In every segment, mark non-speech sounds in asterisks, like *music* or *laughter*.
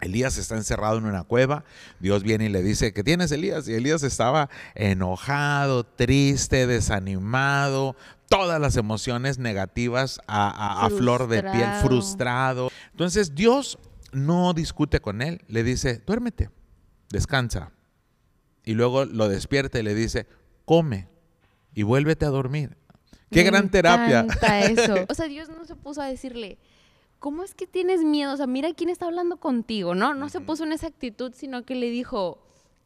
Elías está encerrado en una cueva, Dios viene y le dice, ¿qué tienes Elías? Y Elías estaba enojado, triste, desanimado, todas las emociones negativas a, a flor de piel, frustrado. Entonces Dios no discute con él, le dice, duérmete, descansa. Y luego lo despierta y le dice, come y vuélvete a dormir. Qué gran terapia. Eso. *laughs* O sea, Dios no se puso a decirle, ¿cómo es que tienes miedo? O sea, mira quién está hablando contigo, ¿no? No se puso en esa actitud, sino que le dijo,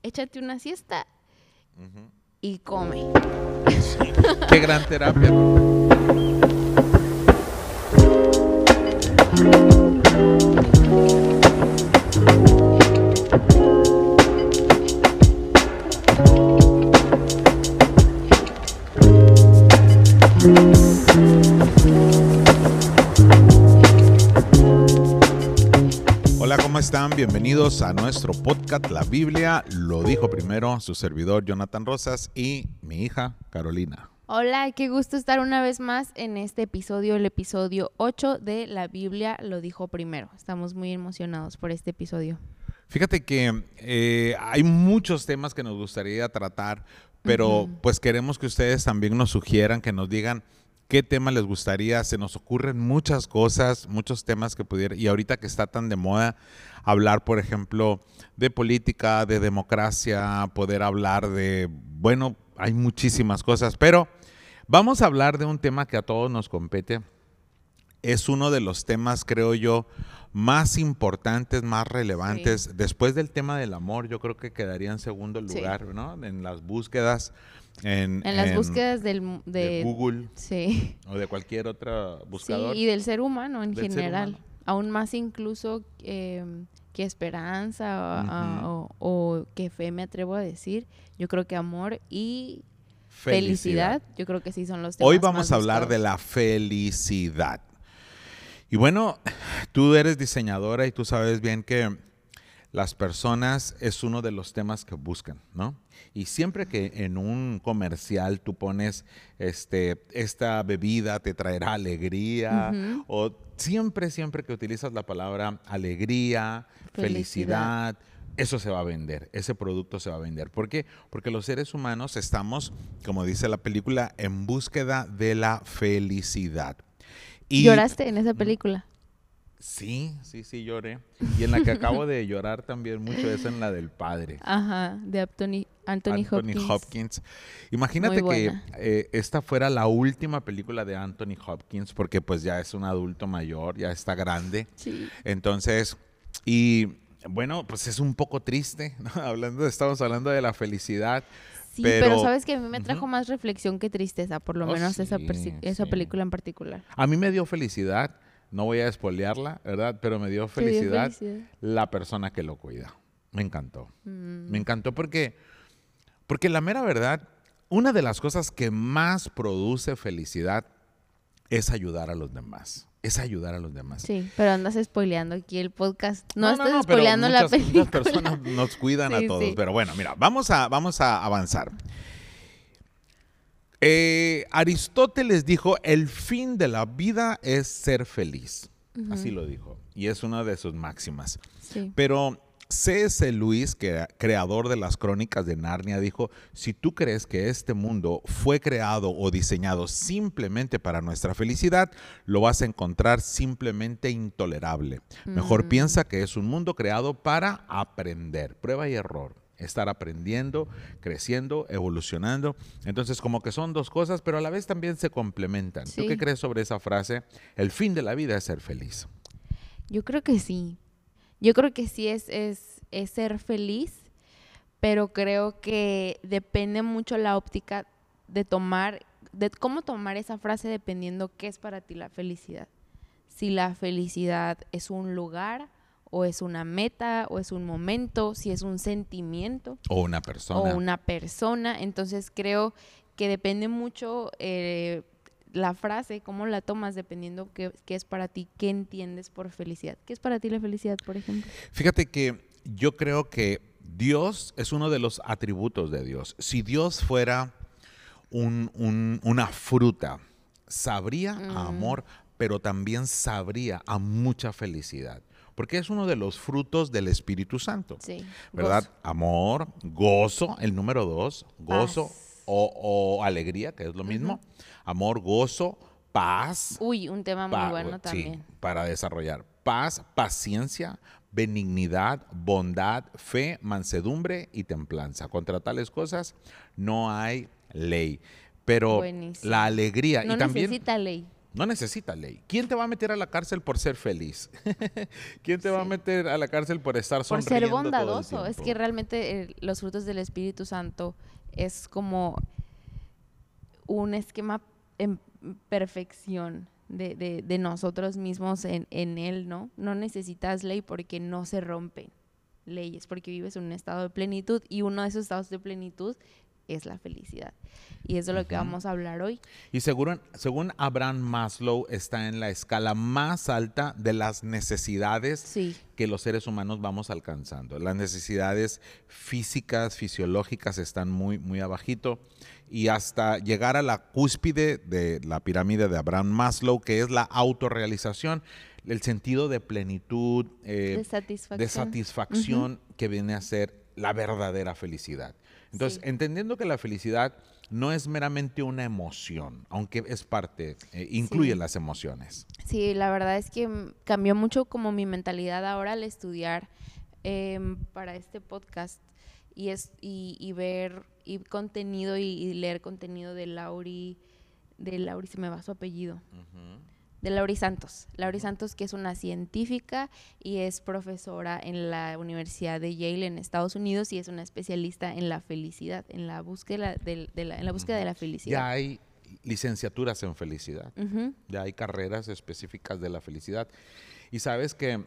échate una siesta y come. Qué gran terapia. Están? Bienvenidos a nuestro podcast La Biblia lo dijo primero su servidor Jonathan Rosas y mi hija Carolina. Hola, qué gusto estar una vez más en este episodio, el episodio 8 de La Biblia lo dijo primero. Estamos muy emocionados por este episodio. Fíjate que eh, hay muchos temas que nos gustaría tratar, pero pues queremos que ustedes también nos sugieran, que nos digan qué tema les gustaría. Se nos ocurren muchas cosas, muchos temas que pudieran. Y ahorita que está tan de moda hablar, por ejemplo, de política, de democracia, poder hablar de, bueno, hay muchísimas cosas, pero vamos a hablar de un tema que a todos nos compete. Es uno de los temas, creo yo, más importantes, más relevantes. Después del tema del amor, yo creo que quedaría en segundo lugar, ¿no? En las búsquedas en, las búsquedas del, de, Google sí. o de cualquier otra buscador. Sí, y del ser humano en general. Aún más incluso em, que esperanza o, que fe, me atrevo a decir. Yo creo que amor y felicidad, yo creo que sí son los temas Hoy vamos a hablar de la felicidad. Y bueno, tú eres diseñadora y tú sabes bien que las personas es uno de los temas que buscan, ¿no? Y siempre que en un comercial tú pones este, esta bebida te traerá alegría, o siempre, siempre que utilizas la palabra alegría, felicidad, eso se va a vender, ese producto se va a vender. ¿Por qué? Porque los seres humanos estamos, como dice la película, en búsqueda de la felicidad. Y, ¿Lloraste en esa película? Sí, sí, sí, lloré. Y en la que acabo de *laughs* llorar también mucho es en la del padre. Ajá, de Anthony, Anthony, Hopkins. Imagínate que eh, esta fuera la última película de Anthony Hopkins, porque pues ya es un adulto mayor, ya está grande. Sí. Entonces, y bueno, pues es un poco triste, ¿no? *laughs* Hablando, estamos hablando de la felicidad. Sí, pero, sabes que a mí me trajo más reflexión que tristeza, por lo oh, menos esa, esa película en particular. A mí me dio felicidad no voy a espolearla, ¿verdad? Pero me dio felicidad, la persona que lo cuida. Me encantó. Mm. Me encantó porque, porque la mera verdad, una de las cosas que más produce felicidad es ayudar a los demás. Es ayudar a los demás. Sí, pero andas spoileando aquí el podcast. No, estás spoileando la película. Muchas personas nos cuidan a *laughs* todos. Pero bueno, mira, vamos a, vamos a avanzar. Eh, Aristóteles dijo, el fin de la vida es ser feliz. Así lo dijo. Y es una de sus máximas. Pero C.S. Luis, que creador de las crónicas de Narnia, dijo, si tú crees que este mundo fue creado o diseñado simplemente para nuestra felicidad, lo vas a encontrar simplemente intolerable. Mejor mm. piensa que es un mundo creado para aprender, prueba y error estar aprendiendo, creciendo, evolucionando. Entonces, como que son dos cosas, pero a la vez también se complementan. ¿Tú qué crees sobre esa frase? El fin de la vida es ser feliz. Yo creo que sí. Yo creo que sí es, es, es ser feliz, pero creo que depende mucho la óptica de tomar, de cómo tomar esa frase dependiendo qué es para ti la felicidad. Si la felicidad es un lugar o es una meta, o es un momento, si es un sentimiento. O una persona. O una persona. Entonces creo que depende mucho eh, la frase, cómo la tomas, dependiendo qué, qué, es para ti, qué entiendes por felicidad. ¿Qué es para ti la felicidad, por ejemplo? Fíjate que yo creo que Dios es uno de los atributos de Dios. Si Dios fuera una fruta, sabría a mm. amor, pero también sabría a mucha felicidad. Porque es uno de los frutos del Espíritu Santo. Sí. ¿Verdad? gozo. Amor, gozo, el número dos, gozo o, o alegría, que es lo mismo. Amor, gozo, paz. Uy, un tema muy bueno sí, también. para desarrollar. Paz, paciencia, benignidad, bondad, fe, mansedumbre y templanza. Contra tales cosas no hay ley. Pero Buenísimo. la alegría No y también necesita ley. No necesita ley. ¿Quién te va a meter a la cárcel por ser feliz? *laughs* ¿Quién te va a meter a la cárcel por estar Por sonriendo ser todo el bondadoso. Es que realmente eh, los frutos del Espíritu Santo es como un esquema en perfección de, de- de nosotros mismos en, en Él, ¿no? No necesitas ley porque no se rompen leyes, porque vives en un estado de plenitud y uno de esos estados de plenitud es la felicidad. Y eso es lo que vamos a hablar hoy. Y según, según Abraham Maslow, está en la escala más alta de las necesidades Sí, que los seres humanos vamos alcanzando. Las necesidades físicas, fisiológicas están muy, muy abajito y hasta llegar a la cúspide de la pirámide de Abraham Maslow, que es la autorrealización, el sentido de plenitud, eh, de satisfacción. de satisfacción que viene a ser la verdadera felicidad. Entonces, Sí. entendiendo que la felicidad no es meramente una emoción, aunque es parte, eh, incluye Sí. las emociones. Sí, la verdad es que cambió mucho como mi mentalidad ahora al estudiar em, para este podcast y, es, y, y ver y contenido y, y leer contenido de Lauri, de Lauri, se me va su apellido, de Lauri Santos. Lauri Santos, que es una científica y es profesora en la Universidad de Yale en Estados Unidos y es una especialista en la felicidad, en la búsqueda, de, la, en la, búsqueda de la Ya felicidad. hay licenciaturas en felicidad. Ya hay carreras específicas de la felicidad. Y sabes que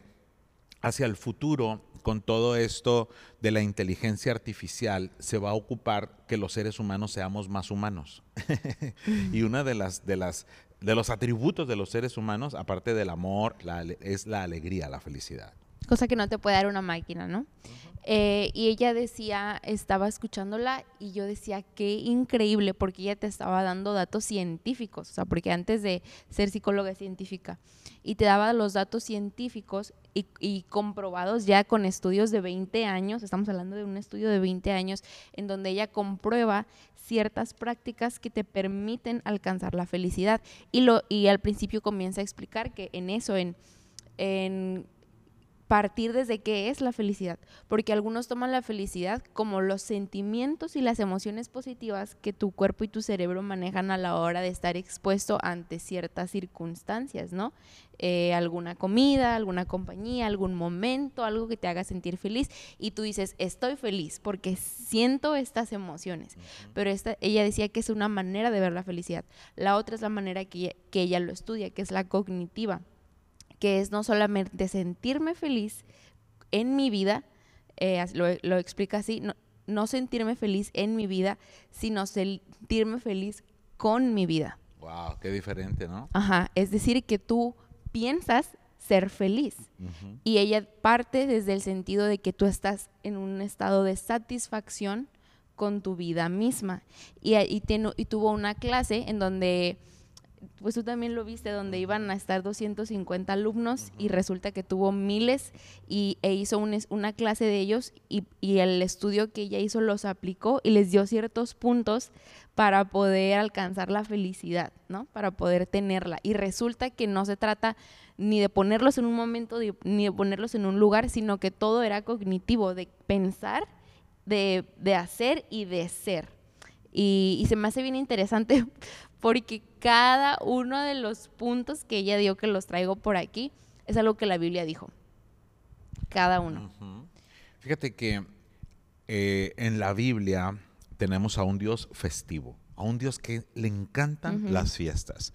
hacia el futuro, con todo esto de la inteligencia artificial, se va a ocupar que los seres humanos seamos más humanos. *laughs* y una de las, de las de los atributos de los seres humanos, aparte del amor, la es la alegría, la felicidad. Cosa que no te puede dar una máquina, ¿no? Eh, y ella decía, estaba escuchándola y yo decía, qué increíble, porque ella te estaba dando datos científicos, o sea, porque antes de ser psicóloga científica, y te daba los datos científicos y, y comprobados ya con estudios de 20 años, estamos hablando de un estudio de 20 años, en donde ella comprueba ciertas prácticas que te permiten alcanzar la felicidad. Y, lo, y al principio comienza a explicar que en eso, en, en partir desde qué es la felicidad, porque algunos toman la felicidad como los sentimientos y las emociones positivas que tu cuerpo y tu cerebro manejan a la hora de estar expuesto ante ciertas circunstancias, ¿no? Eh, alguna comida, alguna compañía, algún momento, algo que te haga sentir feliz y tú dices, estoy feliz porque siento estas emociones, pero esta, ella decía que es una manera de ver la felicidad. La otra es la manera que ella, que ella lo estudia, que es la cognitiva que es no solamente sentirme feliz en mi vida, eh, lo, lo explica así, no, no sentirme feliz en mi vida, sino sentirme feliz con mi vida. Wow, qué diferente, ¿no? Ajá, es decir, que tú piensas ser feliz. Y ella parte desde el sentido de que tú estás en un estado de satisfacción con tu vida misma. Y, y tuvo una clase en donde, pues tú también lo viste, donde iban a estar 250 alumnos y resulta que tuvo miles y, e hizo un una clase de ellos y, y el estudio que ella hizo los aplicó y les dio ciertos puntos para poder alcanzar la felicidad, ¿no? Para poder tenerla. Y resulta que no se trata ni de ponerlos en un momento de- ni de ponerlos en un lugar, sino que todo era cognitivo, de pensar, de, de hacer y de ser. Y, y se me hace bien interesante *laughs* porque cada uno de los puntos que ella dio, que los traigo por aquí, es algo que la Biblia dijo. Cada uno. Fíjate que eh, en la Biblia tenemos a un Dios festivo, a un Dios que le encantan las fiestas.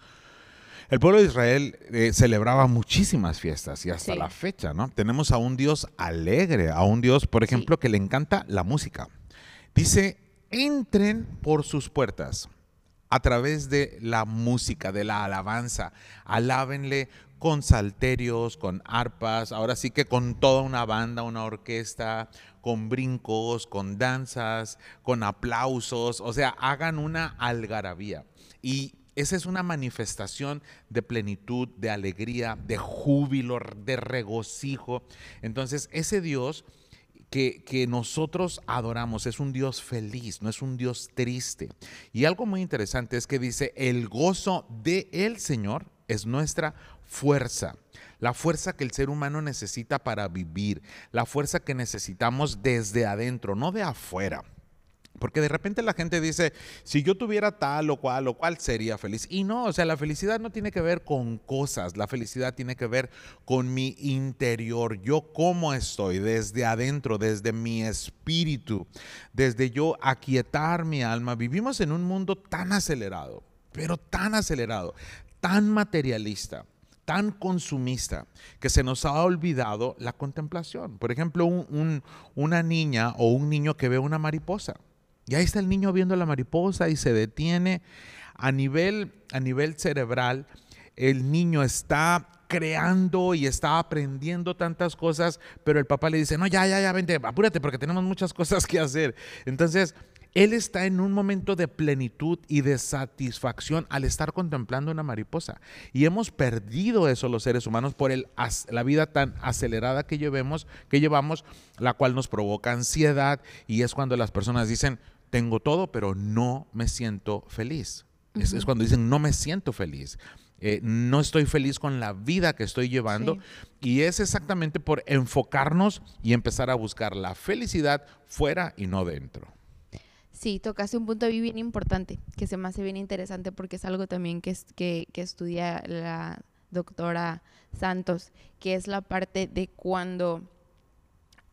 El pueblo de Israel eh, celebraba muchísimas fiestas y hasta Sí. la fecha, ¿no? Tenemos a un Dios alegre, a un Dios, por ejemplo, que le encanta la música. Dice, entren por sus puertas a través de la música, de la alabanza. Alábenle con salterios, con arpas, ahora sí que con toda una banda, una orquesta, con brincos, con danzas, con aplausos, o sea, hagan una algarabía. Y esa es una manifestación de plenitud, de alegría, de júbilo, de regocijo. Entonces, ese Dios que, que, nosotros adoramos es un Dios feliz, no es un Dios triste. Y algo muy interesante es que dice, el gozo de el Señor es nuestra fuerza. La fuerza que el ser humano necesita para vivir, la fuerza que necesitamos desde adentro, no de afuera. Porque de repente la gente dice, si yo tuviera tal o cual o cual sería feliz. Y no, o sea, la felicidad no tiene que ver con cosas, la felicidad tiene que ver con mi interior, yo cómo estoy, desde adentro, desde mi espíritu, desde yo aquietar mi alma. Vivimos en un mundo tan acelerado, pero tan acelerado, tan materialista tan consumista que se nos ha olvidado la contemplación. Por ejemplo, una niña o un niño que ve una mariposa y ahí está el niño viendo la mariposa y se detiene. A nivel, a nivel cerebral, el niño está creando y está aprendiendo tantas cosas, pero el papá le dice, no, ya, ya, ya, vente, apúrate porque tenemos muchas cosas que hacer. Entonces, él está en un momento de plenitud y de satisfacción al estar contemplando una mariposa. Y hemos perdido eso los seres humanos por el, la vida tan acelerada que llevemos, que llevamos, la cual nos provoca ansiedad y es cuando las personas dicen, tengo todo, pero no me siento feliz. es, cuando dicen, no me siento feliz. Eh, no estoy feliz con la vida que estoy llevando. Y es exactamente por enfocarnos y empezar a buscar la felicidad fuera y no dentro. Sí, tocaste un punto bien importante, que se me hace bien interesante porque es algo también que, que, que estudia la doctora Santos, que es la parte de cuando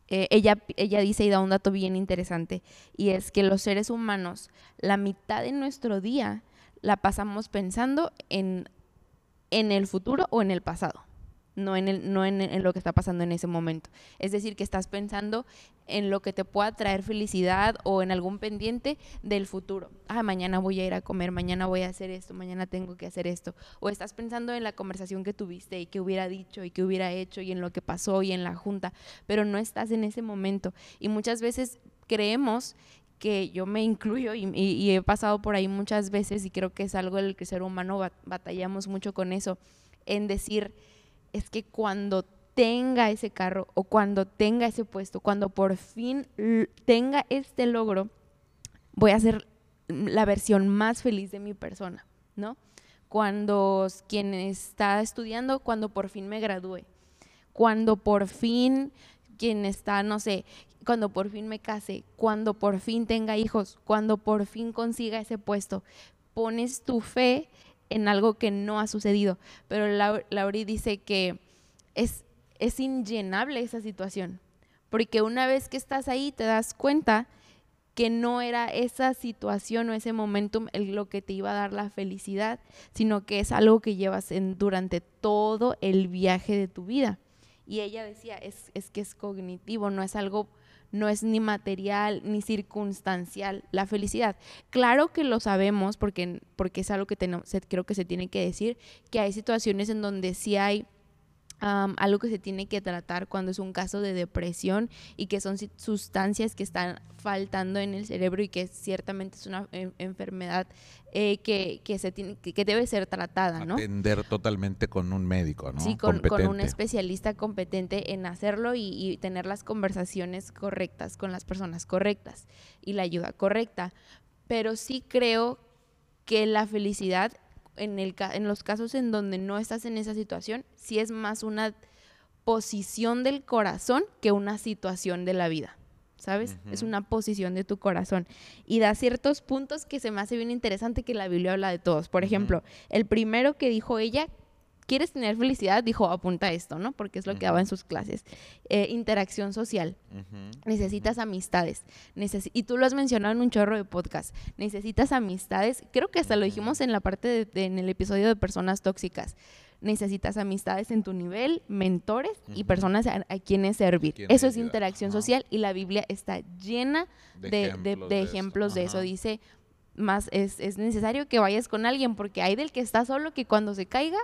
eh, ella, ella dice y da un dato bien interesante, y es que los seres humanos, la mitad de nuestro día la pasamos pensando en, en el futuro o en el pasado no, en, lo que está pasando en ese momento. Es decir, que estás pensando en lo que te pueda traer felicidad o en algún pendiente del futuro. Ah, mañana voy a ir a comer, mañana voy a hacer esto, mañana tengo que hacer esto. O estás pensando en la conversación que tuviste y que hubiera dicho y que hubiera hecho y en lo que pasó y en la junta, pero no estás en ese momento. Y muchas veces creemos que yo me incluyo y, he pasado por ahí muchas veces y creo que es algo en el que ser humano batallamos mucho con eso, en decir, es que cuando tenga ese carro o cuando tenga ese puesto, cuando por fin tenga este logro, voy a ser la versión más feliz de mi persona, ¿no? Cuando quien está estudiando, cuando por fin me gradúe, cuando por fin quien está, no sé, cuando por fin me case, cuando por fin tenga hijos, cuando por fin consiga ese puesto, pones tu fe en algo que no ha sucedido. Pero Lauri dice que es, es inllenable esa situación, porque una vez que estás ahí te das cuenta que no era esa situación o ese momentum lo que te iba a dar la felicidad, sino que es algo que llevas en, durante todo el viaje de tu vida. Y ella decía, es, es que es cognitivo, no es algo no es ni material ni circunstancial la felicidad. Claro que lo sabemos porque, porque es algo que tenemos, creo que se tiene que decir, que hay situaciones en donde sí hay algo que se tiene que tratar cuando es un caso de depresión y que son sustancias que están faltando en el cerebro y que ciertamente es una enfermedad eh, que, se tiene, que, debe ser tratada, ¿no? Atender totalmente con un médico, ¿no? Sí, con, un especialista competente en hacerlo y, y, tener las conversaciones correctas con las personas correctas y la ayuda correcta. Pero sí creo que la felicidad en, el, en los casos en donde no estás en esa situación, sí es más una posición del corazón que una situación de la vida. ¿Sabes? Es una posición de tu corazón. Y da ciertos puntos que se me hace bien interesante que la Biblia habla de todos. Por ejemplo, el primero que dijo ella, ¿quieres tener felicidad? Dijo, apunta esto, ¿no? Porque es lo que daba en sus clases. Eh, interacción social. Necesitas amistades. y tú lo has mencionado en un chorro de podcast. Necesitas amistades. Creo que hasta lo dijimos en la parte de, en el episodio de personas tóxicas. Necesitas amistades en tu nivel, mentores y personas a, quienes servir. Eso es interacción social y la Biblia está llena de, ejemplos de, eso. Dice, más es, es necesario que vayas con alguien porque hay del que está solo que cuando se caiga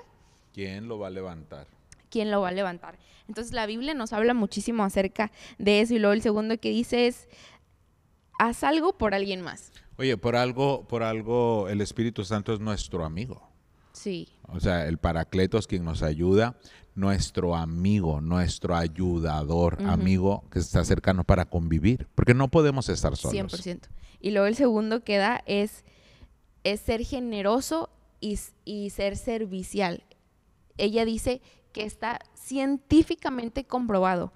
¿Quién lo va a levantar? ¿Quién lo va a levantar? Entonces la Biblia nos habla muchísimo acerca de eso y luego el segundo que dice es, haz algo por alguien más. Oye, por algo, por algo el Espíritu Santo es nuestro amigo. Sí. O sea, el Paracletos quien nos ayuda, nuestro amigo, nuestro ayudador, amigo que está cercano para convivir, porque no podemos estar solos. 100%. Y luego el segundo que da es, es ser generoso y, y ser servicial. Ella dice que está científicamente comprobado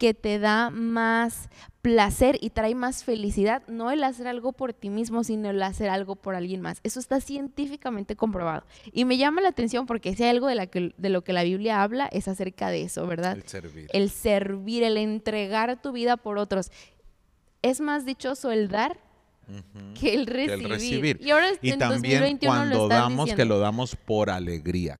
que te da más placer y trae más felicidad, no el hacer algo por ti mismo, sino el hacer algo por alguien más. Eso está científicamente comprobado. Y me llama la atención porque si hay algo de, la que, de lo que la Biblia habla es acerca de eso, ¿verdad? El servir. El servir, el entregar tu vida por otros. Es más dichoso el dar que el Que recibir. el recibir. Y ahora Y en también 2021 lo cuando damos, que lo damos por alegría.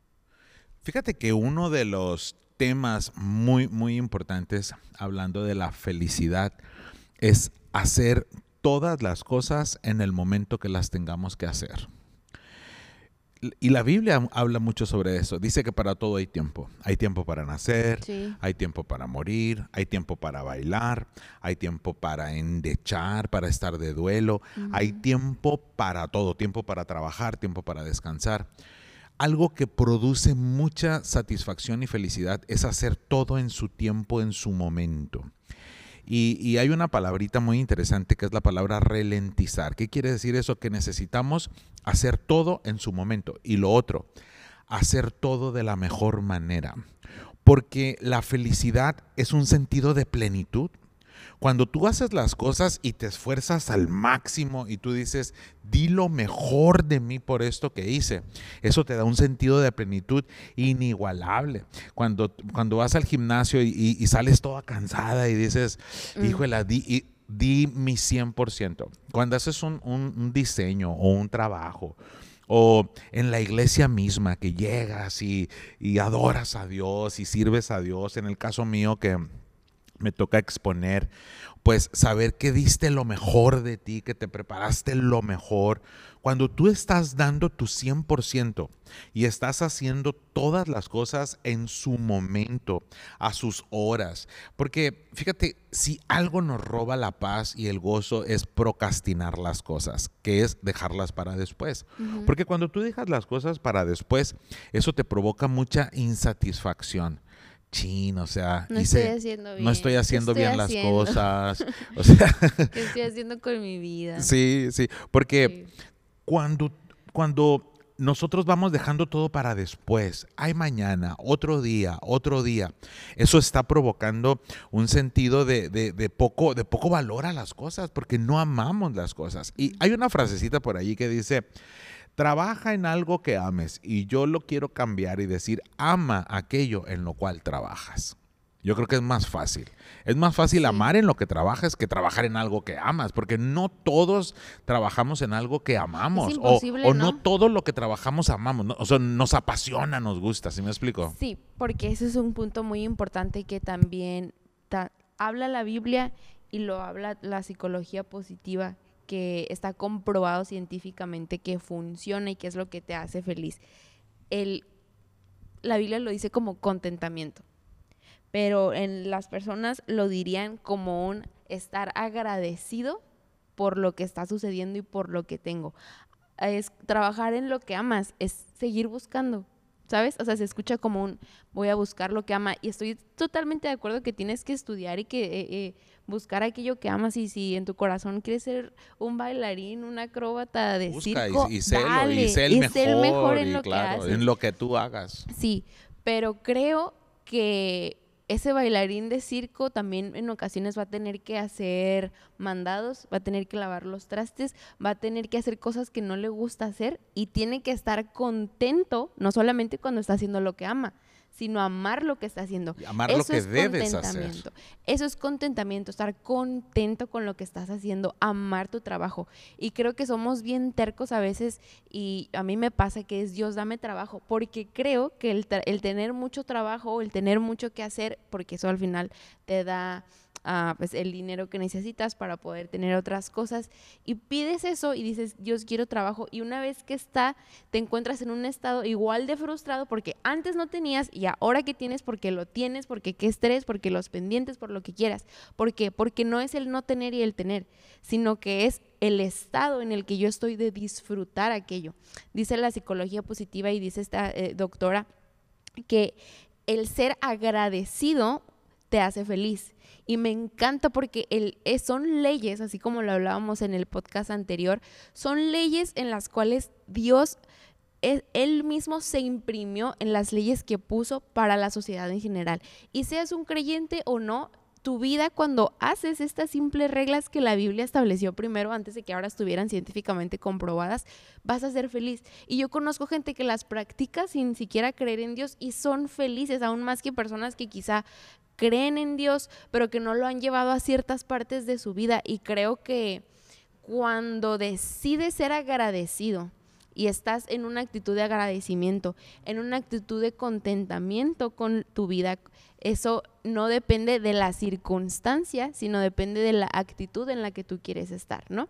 Fíjate que uno de los temas muy, muy importantes, hablando de la felicidad, es hacer todas las cosas en el momento que las tengamos que hacer. Y la Biblia habla mucho sobre eso. Dice que para todo hay tiempo. Hay tiempo para nacer, Sí. hay tiempo para morir, hay tiempo para bailar, hay tiempo para endechar, para estar de duelo, hay tiempo para todo, tiempo para trabajar, tiempo para descansar. Algo que produce mucha satisfacción y felicidad es hacer todo en su tiempo, en su momento. Y, hay una palabrita muy interesante que es la palabra ralentizar. ¿Qué quiere decir eso? Que necesitamos hacer todo en su momento. Y lo otro, hacer todo de la mejor manera. Porque la felicidad es un sentido de plenitud. Cuando tú haces las cosas y te esfuerzas al máximo y tú dices, di lo mejor de mí por esto que hice, eso te da un sentido de plenitud inigualable. Cuando, cuando vas al gimnasio y, y- y sales toda cansada y dices, híjole, di, y- di mi 100%. Cuando haces un, un- un diseño o un trabajo, o en la iglesia misma que llegas y, y adoras a Dios y sirves a Dios, en el caso mío que me toca exponer, pues saber que diste lo mejor de ti, que te preparaste lo mejor. Cuando tú estás dando tu 100% y estás haciendo todas las cosas en su momento, a sus horas, porque fíjate, si algo nos roba la paz y el gozo es procrastinar las cosas, que es dejarlas para después. Porque cuando tú dejas las cosas para después, eso te provoca mucha insatisfacción. Chin, o sea, No hice- estoy haciendo bien. no estoy ¿Qué haciendo estoy bien las cosas. *laughs* O sea, ¿Qué estoy haciendo con mi vida? *laughs* sí, sí, porque Sí. cuando, cuando nosotros vamos dejando todo para después, hay mañana, otro día, otro día, eso está provocando un sentido de, de- de poco, de poco valor a las cosas, porque no amamos las cosas. Y hay una frasecita por allí que dice, trabaja en algo que ames, y yo lo quiero cambiar y decir, ama aquello en lo cual trabajas. Yo creo que es más fácil. Es más fácil amar en lo que trabajas que trabajar en algo que amas, porque no todos trabajamos en algo que amamos. o- imposible, o, no ¿no? todo lo que trabajamos amamos. ¿no? O sea, nos apasiona, nos gusta, ¿sí me explico? Sí, porque ese es un punto muy importante que también ta- habla la Biblia y lo habla la psicología positiva, que está comprobado científicamente que funciona y que es lo que te hace feliz. El, la Biblia lo dice como contentamiento, pero en las personas lo dirían como un estar agradecido por lo que está sucediendo y por lo que tengo. Es trabajar en lo que amas, es seguir buscando, ¿sabes? O sea, se escucha como un voy a buscar lo que ama y estoy totalmente de acuerdo que tienes que estudiar y que eh, eh, buscar aquello que amas y si en tu corazón quieres ser un bailarín, un acróbata de Busca y- circo, y, sélo, dale, y sé el mejor, sé el mejor en y lo claro, que haces. en lo que tú hagas. Sí, pero creo que ese bailarín de circo también en ocasiones va a tener que hacer mandados, va a tener que lavar los trastes, va a tener que hacer cosas que no le gusta hacer y tiene que estar contento, no solamente cuando está haciendo lo que ama, sino amar lo que está haciendo. Y amar lo que es debes hacer. contentamiento. Eso es contentamiento, estar contento con lo que estás haciendo, amar tu trabajo. Y creo que somos bien tercos a veces y a mí me pasa que es Dios, dame trabajo, porque creo que el, tra- el tener mucho trabajo, el tener mucho que hacer, porque eso al final te da pues el dinero que necesitas para poder tener otras cosas y pides eso y dices, Dios quiero trabajo y una vez que está, te encuentras en un estado igual de frustrado porque antes no tenías y ahora que tienes porque lo tienes, porque qué estrés, porque los pendientes, por lo que quieras. ¿Por qué? Porque no es el no tener y el tener, sino que es el estado en el que yo estoy de disfrutar aquello. Dice la psicología positiva y dice esta eh, doctora que el ser agradecido te hace feliz. Y me encanta porque el, eh, son leyes, así como lo hablábamos en el podcast anterior, son leyes en las cuales Dios, e, él mismo se imprimió en las leyes que puso para la sociedad en general. Y seas un creyente o no, tu vida cuando haces estas simples reglas que la Biblia estableció primero antes de que ahora estuvieran científicamente comprobadas, vas a ser feliz. Y yo conozco gente que las practica sin siquiera creer en Dios y son felices, aún más que personas que quizá creen en Dios, pero que no lo han llevado a ciertas partes de su vida. Y creo que cuando decides ser agradecido, y estás en una actitud de agradecimiento, en una actitud de contentamiento con tu vida, eso no depende de la circunstancia, sino depende de la actitud en la que tú quieres estar, ¿no?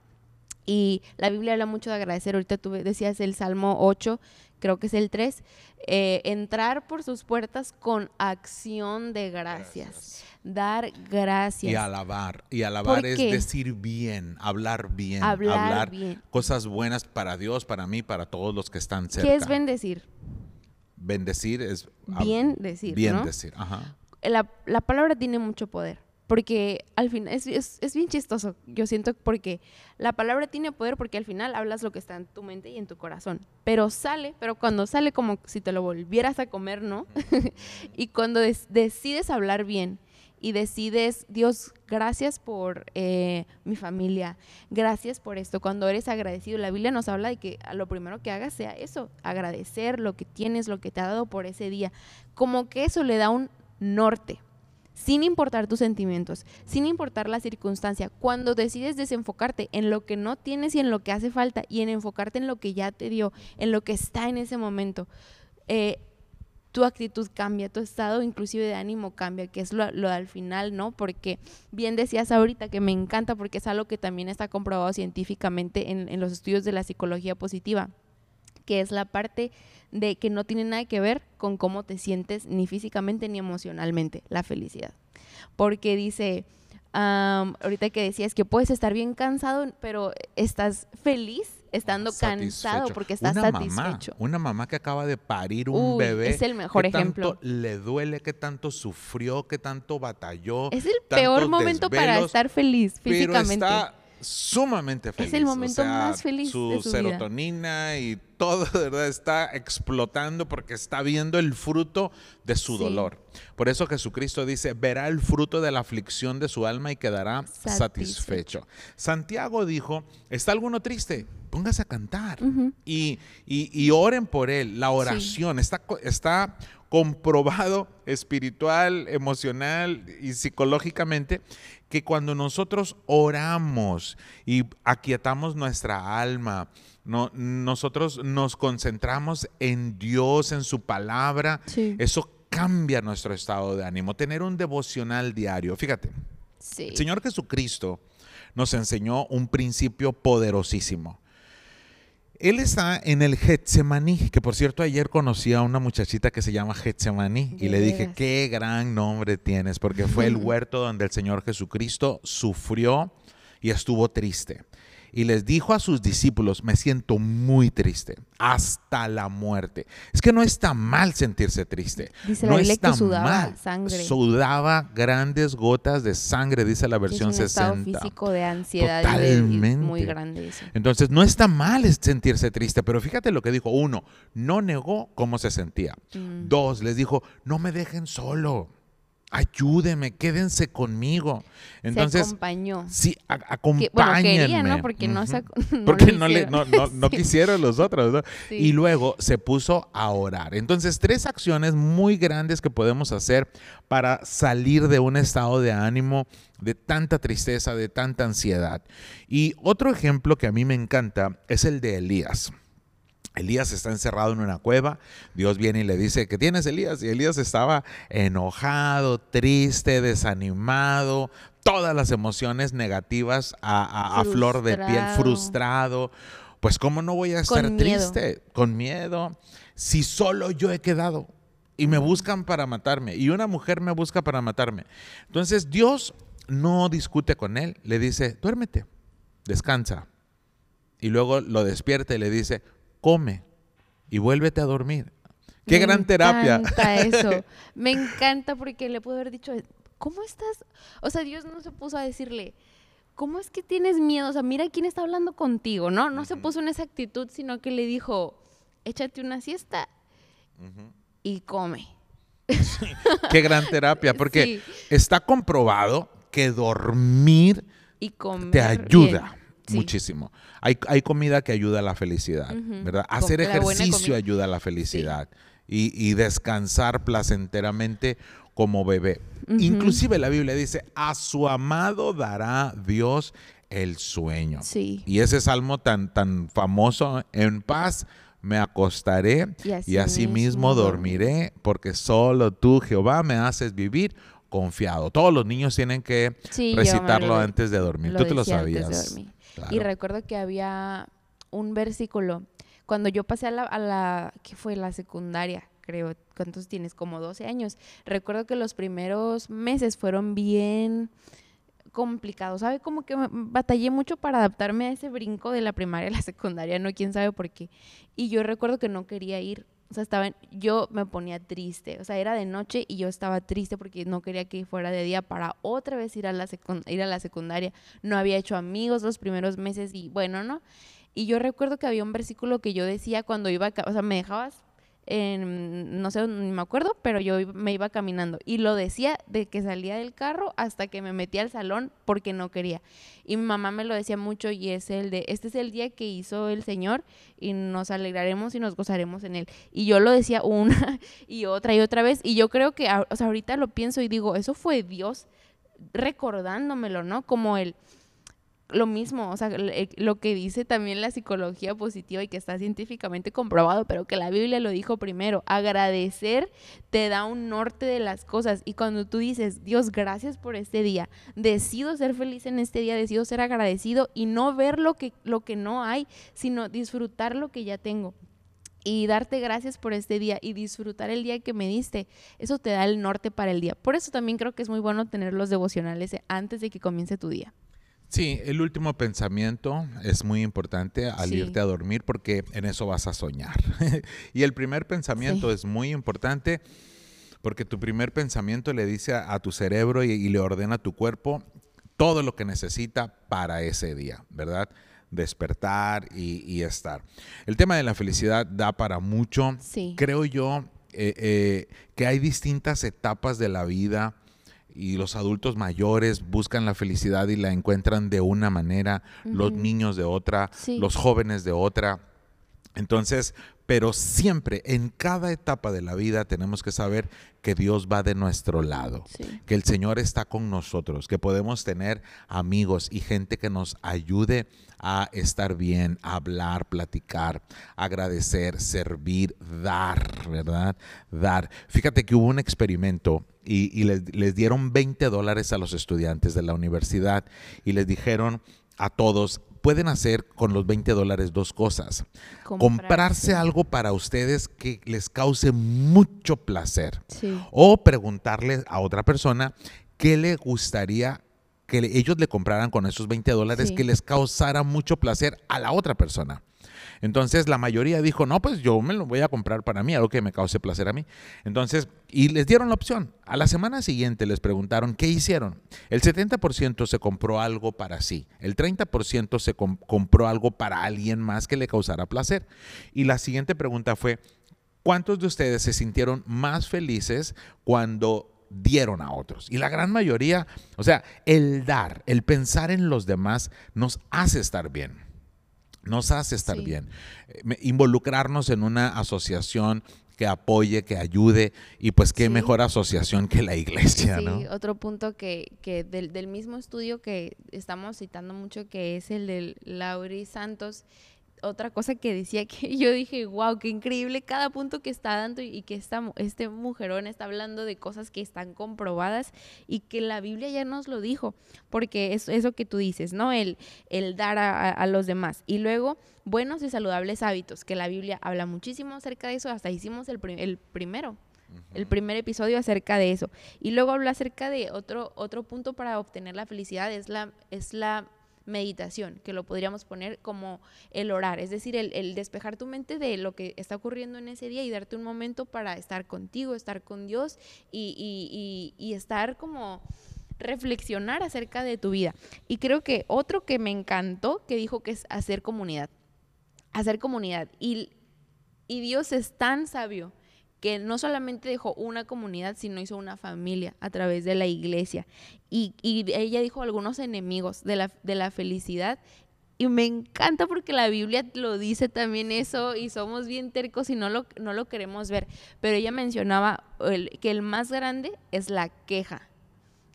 Y la Biblia habla mucho de agradecer. Ahorita tú decías el Salmo 8, creo que es el 3, eh, entrar por sus puertas con acción de gracias. Dar gracias. Y alabar. Y alabar es decir bien, hablar bien, hablar, bien. cosas buenas para Dios, para mí, para todos los que están cerca. ¿Qué es bendecir? Bendecir es... Bien decir. Bien decir, ajá la, palabra tiene mucho poder. Porque al final es, es, bien chistoso, yo siento, porque la palabra tiene poder porque al final hablas lo que está en tu mente y en tu corazón. Pero sale, pero cuando sale como si te lo volvieras a comer, ¿no? *laughs* y cuando decides hablar bien y decides, Dios, gracias por eh, mi familia, gracias por esto. Cuando eres agradecido, la Biblia nos habla de que lo primero que hagas sea eso, agradecer lo que tienes, lo que te ha dado por ese día. Como que eso le da un norte, sin importar tus sentimientos, sin importar la circunstancia. Cuando decides desenfocarte en lo que no tienes y en lo que hace falta y en enfocarte en lo que ya te dio, en lo que está en ese momento, eh, tu actitud cambia, tu estado inclusive de ánimo cambia, que es lo, al final, ¿no? Porque bien decías ahorita que me encanta porque es algo que también está comprobado científicamente en, en los estudios de la psicología positiva, que es la parte de que no tiene nada que ver con cómo te sientes ni físicamente ni emocionalmente, la felicidad. Porque dice, ahorita que decías que puedes estar bien cansado, pero estás feliz estando cansado porque estás satisfecho. una mamá que acaba de parir un bebé. Es el mejor ejemplo. Tanto le duele, que tanto sufrió, que tanto batalló. Es el peor momento para estar feliz físicamente sumamente feliz. Es el momento más feliz su, de su serotonina y todo, verdad, está explotando porque está viendo el fruto de su dolor. Por eso Jesucristo dice, verá el fruto de la aflicción de su alma y quedará satisfecho. Santiago dijo, ¿está alguno triste? Póngase a cantar y, y, oren por él. La oración está, está comprobado espiritual, emocional y psicológicamente que cuando nosotros oramos y aquietamos nuestra alma, no, nosotros nos concentramos en Dios, en su palabra, eso cambia nuestro estado de ánimo. Tener un devocional diario. Fíjate, Señor Jesucristo nos enseñó un principio poderosísimo. Él está en el Getsemaní, que por cierto ayer conocí a una muchachita que se llama Getsemaní y le dije, qué gran nombre tienes, porque fue el *laughs* huerto donde el Señor Jesucristo sufrió y estuvo triste y les dijo a sus discípulos, me siento muy triste, hasta la muerte. Es que no está mal sentirse triste. Dice no la está que sudaba sangre. Sudaba grandes gotas de sangre, dice la versión es un 60. Estado físico de ansiedad Totalmente. muy grande eso. Entonces, no está mal sentirse triste, pero fíjate lo que dijo. Uno, no negó cómo se sentía. Mm. Dos, les dijo, no me dejen solo ayúdeme, quédense conmigo. Entonces, se acompañó. Sí, acompáñenme. ¿no? Porque no, se, *laughs* Porque no, le, no, *laughs* quisieron los otros, ¿no? Y luego se puso a orar. Entonces, tres acciones muy grandes que podemos hacer para salir de un estado de ánimo de tanta tristeza, de tanta ansiedad. Y otro ejemplo que a mí me encanta es el de Elías. Elías está encerrado en una cueva, Dios viene y le dice, ¿qué tienes Elías? Y Elías estaba enojado, triste, desanimado, todas las emociones negativas a, a flor de piel, frustrado. Pues cómo no voy a estar triste, con miedo, si solo yo he quedado y me buscan para matarme y una mujer me busca para matarme. Entonces Dios no discute con él, le dice, duérmete, descansa. Y luego lo despierta y le dice, come y vuélvete a dormir. Qué gran terapia. Me encanta eso. *laughs* Me encanta porque le puedo haber dicho, ¿cómo estás? O sea, Dios no se puso a decirle, ¿cómo es que tienes miedo? O sea, mira quién está hablando contigo, ¿no? No se puso en esa actitud, sino que le dijo, échate una siesta y come. Qué gran terapia, porque *laughs* está comprobado que dormir te ayuda muchísimo. Hay, comida que ayuda a la felicidad, ¿verdad? Hacer ejercicio ayuda a la felicidad y, descansar placenteramente como bebé. Inclusive la Biblia dice, a su amado dará Dios el sueño. Y ese salmo tan, tan famoso, en paz me acostaré y así, mismo dormiré, porque solo tú, Jehová, me haces vivir confiado. Todos los niños tienen que recitarlo antes de dormir. Tú te lo sabías. Y recuerdo que había un versículo cuando yo pasé a la, a la ¿qué fue? La secundaria, creo. ¿Cuántos tienes? Como 12 años. Recuerdo que los primeros meses fueron bien complicado, ¿sabe? Como que batallé mucho para adaptarme a ese brinco de la primaria a la secundaria, no quién sabe por qué. Y yo recuerdo que no quería ir, o sea, estaba yo me ponía triste, o sea, era de noche y yo estaba triste porque no quería que fuera de día para otra vez ir a la, a secundaria. No había hecho amigos los primeros meses y bueno, ¿no? Y yo recuerdo que había un versículo que yo decía cuando iba, o sea, me dejabas no sé, ni me acuerdo, pero yo me iba caminando y lo decía de que salía del carro hasta que me metí al salón porque no quería. Y mi mamá me lo decía mucho y es el de, este es el día que hizo el Señor y nos alegraremos y nos gozaremos en él. Y yo lo decía una *laughs* y otra y otra vez y yo creo que, o sea, ahorita lo pienso y digo, eso fue Dios recordándomelo, ¿no? Como el lo mismo, o sea, eh, lo que dice también la psicología positiva y que está científicamente comprobado, pero que la Biblia lo dijo primero, agradecer te da un norte de las cosas y cuando tú dices, Dios, gracias por este día, decido ser feliz en este día, decido ser agradecido y no ver lo que, lo que no hay, sino disfrutar lo que ya tengo y darte gracias por este día y disfrutar el día que me diste, eso te da el norte para el día. Por eso también creo que es muy bueno tener los devocionales antes de que comience tu día. Sí, el último pensamiento es muy importante al irte a dormir porque en eso vas a soñar. *laughs* y el primer pensamiento es muy importante porque tu primer pensamiento le dice a, tu cerebro y, le ordena a tu cuerpo todo lo que necesita para ese día, ¿verdad? Despertar y, estar. El tema de la felicidad da para mucho. Creo yo eh, eh, que hay distintas etapas de la vida y los adultos mayores buscan la felicidad y la encuentran de una manera, los niños de otra, los jóvenes de otra. Entonces, pero siempre, en cada etapa de la vida, tenemos que saber que Dios va de nuestro lado, que el Señor está con nosotros, que podemos tener amigos y gente que nos ayude a estar bien, a hablar, platicar, agradecer, servir, dar, ¿verdad? Dar. Fíjate que hubo un experimento y, les, les dieron 20 dólares a los estudiantes de la universidad y les dijeron a todos, pueden hacer con los 20 dólares dos cosas. Comprarse. algo para ustedes que les cause mucho placer. O preguntarle a otra persona qué le gustaría que ellos le compraran con esos 20 dólares que les causara mucho placer a la otra persona. Entonces la mayoría dijo, no, pues yo me lo voy a comprar para mí, algo que me cause placer a mí. Entonces, y les dieron la opción. A la semana siguiente les preguntaron, ¿qué hicieron? El 70% se compró algo para sí, el 30% se compró algo para alguien más que le causara placer. Y la siguiente pregunta fue, ¿cuántos de ustedes se sintieron más felices cuando dieron a otros. Y la gran mayoría, o sea, el dar, el pensar en los demás nos hace estar bien nos hace estar bien. Eh, involucrarnos en una asociación que apoye, que ayude, y pues qué mejor asociación que la iglesia, sí, otro punto que, que del, del, mismo estudio que estamos citando mucho, que es el de Lauri Santos, otra cosa que decía que *laughs* yo dije, wow, qué increíble cada punto que está dando y que esta, este mujerón está hablando de cosas que están comprobadas y que la Biblia ya nos lo dijo, porque es eso que tú dices, ¿no? El, el dar a, los demás. Y luego, buenos y saludables hábitos, que la Biblia habla muchísimo acerca de eso, hasta hicimos el, el primero. El primer episodio acerca de eso. Y luego habla acerca de otro, otro punto para obtener la felicidad, es la, es la meditación, que lo podríamos poner como el orar, es decir, el, despejar tu mente de lo que está ocurriendo en ese día y darte un momento para estar contigo, estar con Dios y, y estar como reflexionar acerca de tu vida. Y creo que otro que me encantó, que dijo que es hacer comunidad, hacer comunidad. Y, y Dios es tan sabio que no solamente dejó una comunidad, sino hizo una familia a través de la iglesia. Y, ella dijo algunos enemigos de la, de la felicidad. Y me encanta porque la Biblia lo dice también eso y somos bien tercos y no lo, no lo queremos ver. Pero ella mencionaba que el más grande es la queja,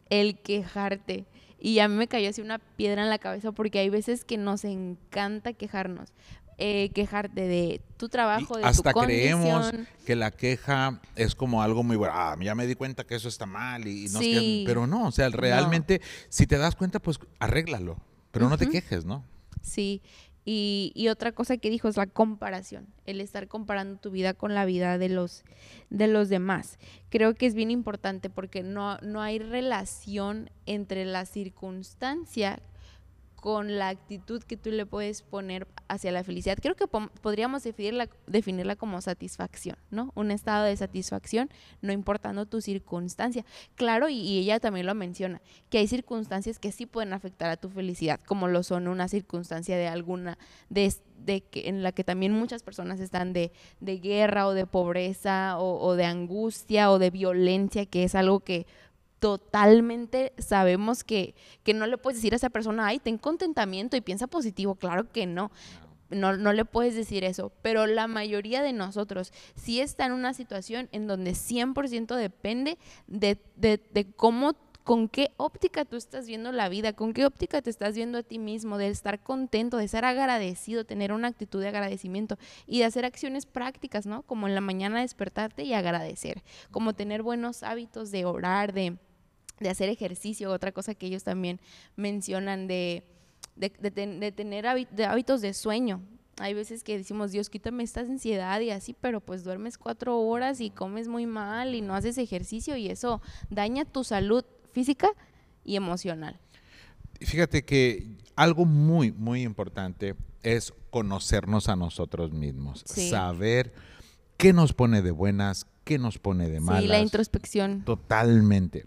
el quejarte. Y a mí me cayó así una piedra en la cabeza porque hay veces que nos encanta quejarnos, eh, quejarte de tu trabajo, de hasta tu creemos que la queja es como algo muy bueno. Ah, ya me di cuenta que eso está mal y, no pero no, o sea, realmente si te das cuenta, pues arréglalo, pero no te quejes, ¿no? Sí. Y, y, otra cosa que dijo es la comparación, el estar comparando tu vida con la vida de los, de los demás. Creo que es bien importante porque no, no hay relación entre la circunstancia con la actitud que tú le puedes poner hacia la felicidad. Creo que podríamos definirla, definirla como satisfacción, ¿no? Un estado de satisfacción, no importando tu circunstancia. Claro, y, ella también lo menciona, que hay circunstancias que sí pueden afectar a tu felicidad, como lo son una circunstancia de alguna, de, de que, en la que también muchas personas están de, de guerra o de pobreza o, o de angustia o de violencia, que es algo que totalmente sabemos que, que no le puedes decir a esa persona, ay, ten contentamiento y piensa positivo. Claro que no. No, no, le puedes decir eso, pero la mayoría de nosotros sí está en una situación en donde 100% depende de, de, de, cómo, con qué óptica tú estás viendo la vida, con qué óptica te estás viendo a ti mismo, de estar contento, de ser agradecido, tener una actitud de agradecimiento y de hacer acciones prácticas, ¿no? Como en la mañana despertarte y agradecer, como tener buenos hábitos de orar, de de hacer ejercicio, otra cosa que ellos también mencionan de, de, tener hábitos de sueño. Hay veces que decimos, Dios, quítame esta ansiedad y así, pero pues duermes cuatro horas y comes muy mal y no haces ejercicio y eso daña tu salud física y emocional. Fíjate que algo muy, muy importante es conocernos a nosotros mismos, saber qué nos pone de buenas, qué nos pone de malas. Sí, la introspección. Totalmente.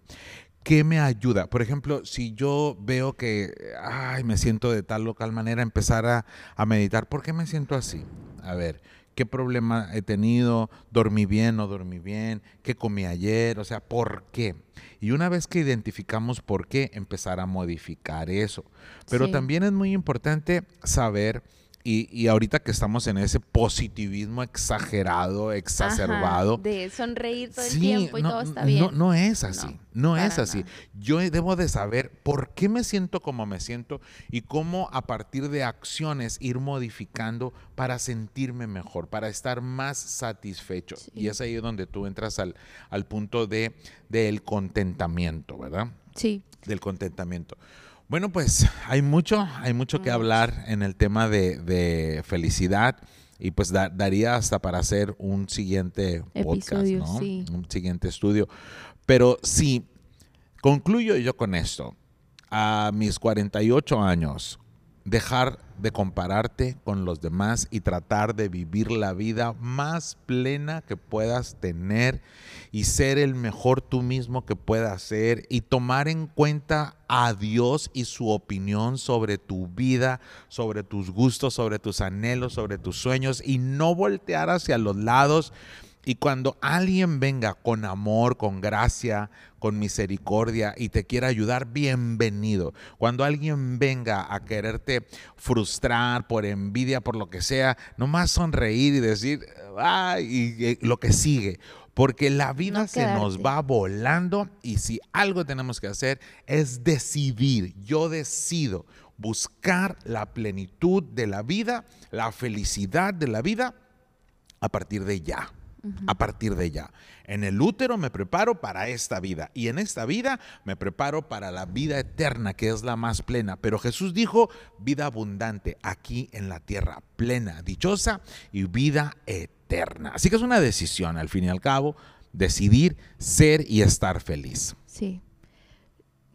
¿Qué me ayuda? Por ejemplo, si yo veo que ay, me siento de tal o tal manera, empezar a, a meditar, ¿por qué me siento así? A ver, ¿qué problema he tenido? ¿Dormí bien? ¿No dormí bien? ¿Qué comí ayer? O sea, ¿por qué? Y una vez que identificamos por qué, empezar a modificar eso. Pero también es muy importante saber y, ahorita que estamos en ese positivismo exagerado, exacerbado. de sonreír todo el tiempo y todo está bien. No, es así, no, es así. Yo debo de saber por qué me siento como me siento y cómo a partir de acciones ir modificando para sentirme mejor, para estar más satisfecho. Y es ahí donde tú entras al, al punto de del contentamiento, ¿verdad? Sí. Del contentamiento. Bueno, pues hay mucho, hay mucho que hablar en el tema de, felicidad y pues daría hasta para hacer un siguiente podcast, ¿no? Un siguiente estudio. Pero sí, concluyo yo con esto. A mis 48 años, dejar de compararte con los demás y tratar de vivir la vida más plena que puedas tener y ser el mejor tú mismo que puedas ser y tomar en cuenta a Dios y su opinión sobre tu vida, sobre tus gustos, sobre tus anhelos, sobre tus sueños y no voltear hacia los lados y cuando alguien venga con amor, con gracia, con misericordia y te quiera ayudar, bienvenido. Cuando alguien venga a quererte frustrar por envidia, por lo que sea, nomás sonreír y decir, ay, y, lo que sigue. Porque la vida se nos va volando y si algo tenemos que hacer es decidir. Yo decido buscar la plenitud de la vida, la felicidad de la vida a partir de ya. A partir de ya. En el útero me preparo para esta vida y en esta vida me preparo para la vida eterna, que es la más plena. Pero Jesús dijo vida abundante aquí en la tierra, plena, dichosa y vida eterna. Así que es una decisión, al fin y al cabo, decidir ser y estar feliz. Sí.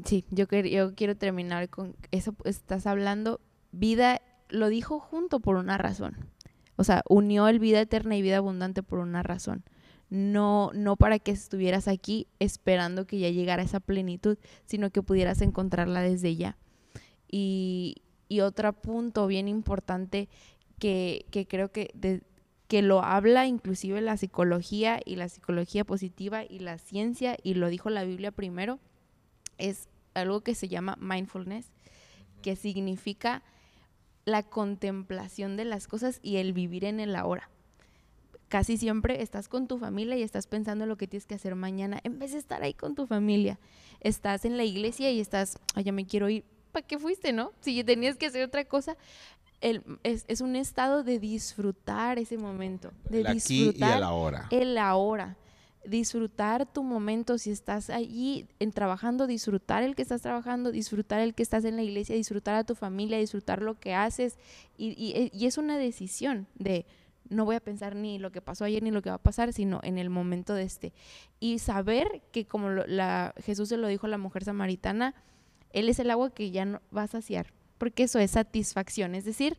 Sí, yo, yo quiero terminar con eso. Estás hablando, vida, lo dijo junto por una razón. O sea, unió el vida eterna y vida abundante por una razón. No, no para que estuvieras aquí esperando que ya llegara esa plenitud, sino que pudieras encontrarla desde ya. Y, otro punto bien importante que, creo que, que lo habla inclusive la psicología y la psicología positiva y la ciencia, y lo dijo la Biblia primero, es algo que se llama mindfulness, que significa la contemplación de las cosas y el vivir en el ahora. Casi siempre estás con tu familia y estás pensando en lo que tienes que hacer mañana, en vez de estar ahí con tu familia. Estás en la iglesia y estás, ay, ya me quiero ir. ¿Para qué fuiste, no? Si tenías que hacer otra cosa, el, es, un estado de disfrutar ese momento, de el disfrutar aquí y el ahora. El ahora disfrutar tu momento, si estás allí en trabajando, disfrutar el que estás trabajando, disfrutar el que estás en la iglesia, disfrutar a tu familia, disfrutar lo que haces. Y, eh, es una decisión de no voy a pensar ni lo que pasó ayer ni lo que va a pasar, sino en el momento de este. Y saber que como la, Jesús se lo dijo a la mujer samaritana, Él es el agua que ya no va a saciar, porque eso es satisfacción, es decir,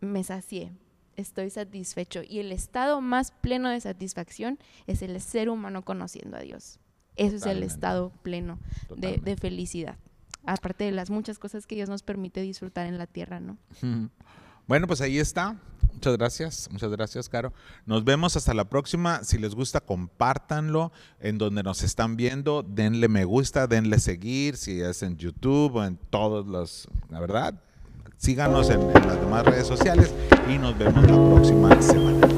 me sacié, estoy satisfecho. Y el estado más pleno de satisfacción es el ser humano conociendo a Dios. Eso es el estado pleno de, felicidad. Aparte de las muchas cosas que Dios nos permite disfrutar en la tierra, ¿no? Bueno, pues ahí está. Muchas gracias, muchas gracias, Caro. Nos vemos hasta la próxima. Si les gusta, compártanlo en donde nos están viendo. Denle me gusta, denle seguir, si es en YouTube o en todos los, la verdad, Síganos en, las demás redes sociales y nos vemos la próxima semana.